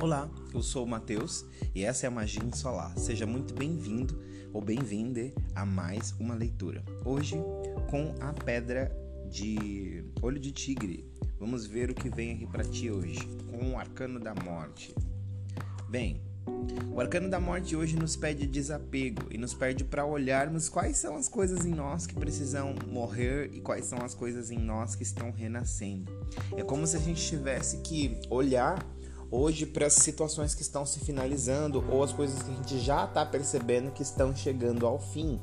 Olá, eu sou o Matheus e essa é a Magia Solar. Seja muito bem-vindo ou bem-vinda a mais uma leitura. Hoje, com a pedra de olho de tigre, vamos ver o que vem aqui para ti hoje, com o arcano da morte. Bem, o arcano da morte hoje nos pede desapego e nos pede para olharmos quais são as coisas em nós que precisam morrer e quais são as coisas em nós que estão renascendo. É como se a gente tivesse que olhar hoje para as situações que estão se finalizando ou as coisas que a gente já está percebendo que estão chegando ao fim.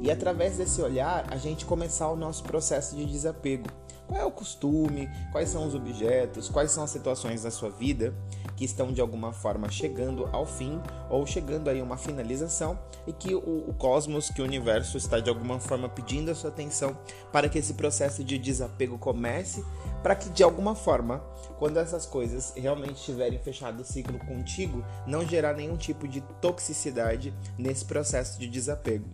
E através desse olhar, a gente começar o nosso processo de desapego. Qual é o costume? Quais são os objetos? Quais são as situações da sua vida que estão de alguma forma chegando ao fim ou chegando aí a uma finalização e que o, o cosmos, que o universo está de alguma forma pedindo a sua atenção para que esse processo de desapego comece, para que de alguma forma, quando essas coisas realmente tiverem fechado o ciclo contigo, não gerar nenhum tipo de toxicidade nesse processo de desapego.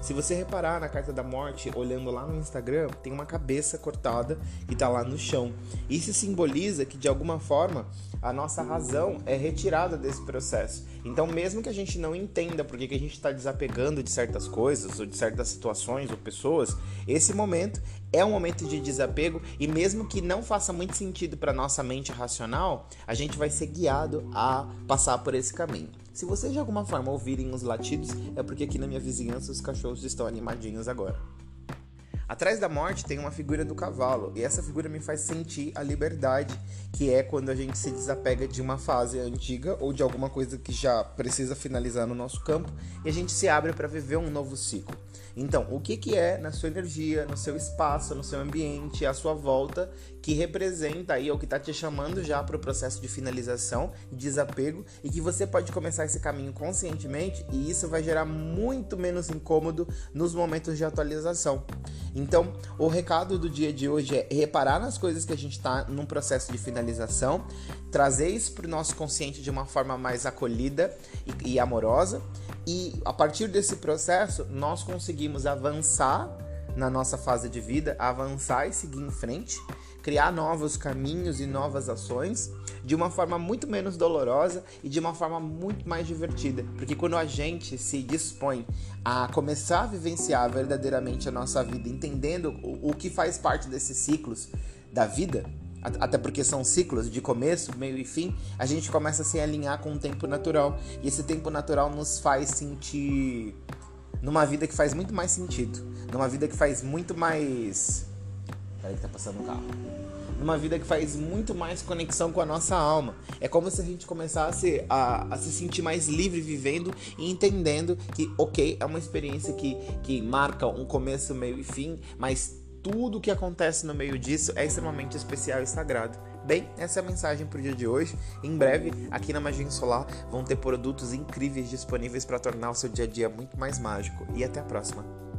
Se você reparar na carta da morte, olhando lá no Instagram, tem uma cabeça cortada que está lá no chão. Isso simboliza que de alguma forma a nossa razão é retirada desse processo. Então, mesmo que a gente não entenda por que, a gente está desapegando de certas coisas ou de certas situações ou pessoas, esse momento é um momento de desapego e mesmo que não faça muito sentido para nossa mente racional, a gente vai ser guiado a passar por esse caminho. Se vocês de alguma forma ouvirem os latidos, é porque aqui na minha vizinhança os cachorros estão animadinhos agora. Atrás da morte tem uma figura do cavalo, e essa figura me faz sentir a liberdade, que é quando a gente se desapega de uma fase antiga ou de alguma coisa que já precisa finalizar no nosso campo e a gente se abre para viver um novo ciclo. Então, o que, que é na sua energia, no seu espaço, no seu ambiente, à sua volta, que representa aí, ou que está te chamando já para o processo de finalização, desapego, e que você pode começar esse caminho conscientemente e isso vai gerar muito menos incômodo nos momentos de atualização. Então, o recado do dia de hoje é reparar nas coisas que a gente está num processo de finalização, trazer isso para o nosso consciente de uma forma mais acolhida e, e amorosa, e a partir desse processo nós conseguimos avançar na nossa fase de vida, avançar e seguir em frente, criar novos caminhos e novas ações de uma forma muito menos dolorosa e de uma forma muito mais divertida. Porque quando a gente se dispõe a começar a vivenciar verdadeiramente a nossa vida, entendendo o, o que faz parte desses ciclos da vida, até porque são ciclos de começo, meio e fim, a gente começa a se alinhar com o tempo natural. E esse tempo natural nos faz sentir numa vida que faz muito mais sentido, numa vida que faz muito mais. Peraí que tá passando um carro. Numa vida que faz muito mais conexão com a nossa alma. É como se a gente começasse a, a se sentir mais livre vivendo e entendendo que, ok, é uma experiência que, que marca um começo, meio e fim, mas tudo que acontece no meio disso é extremamente especial e sagrado. Bem, essa é a mensagem para o dia de hoje. Em breve, aqui na Magia Solar, vão ter produtos incríveis disponíveis para tornar o seu dia a dia muito mais mágico. E até a próxima!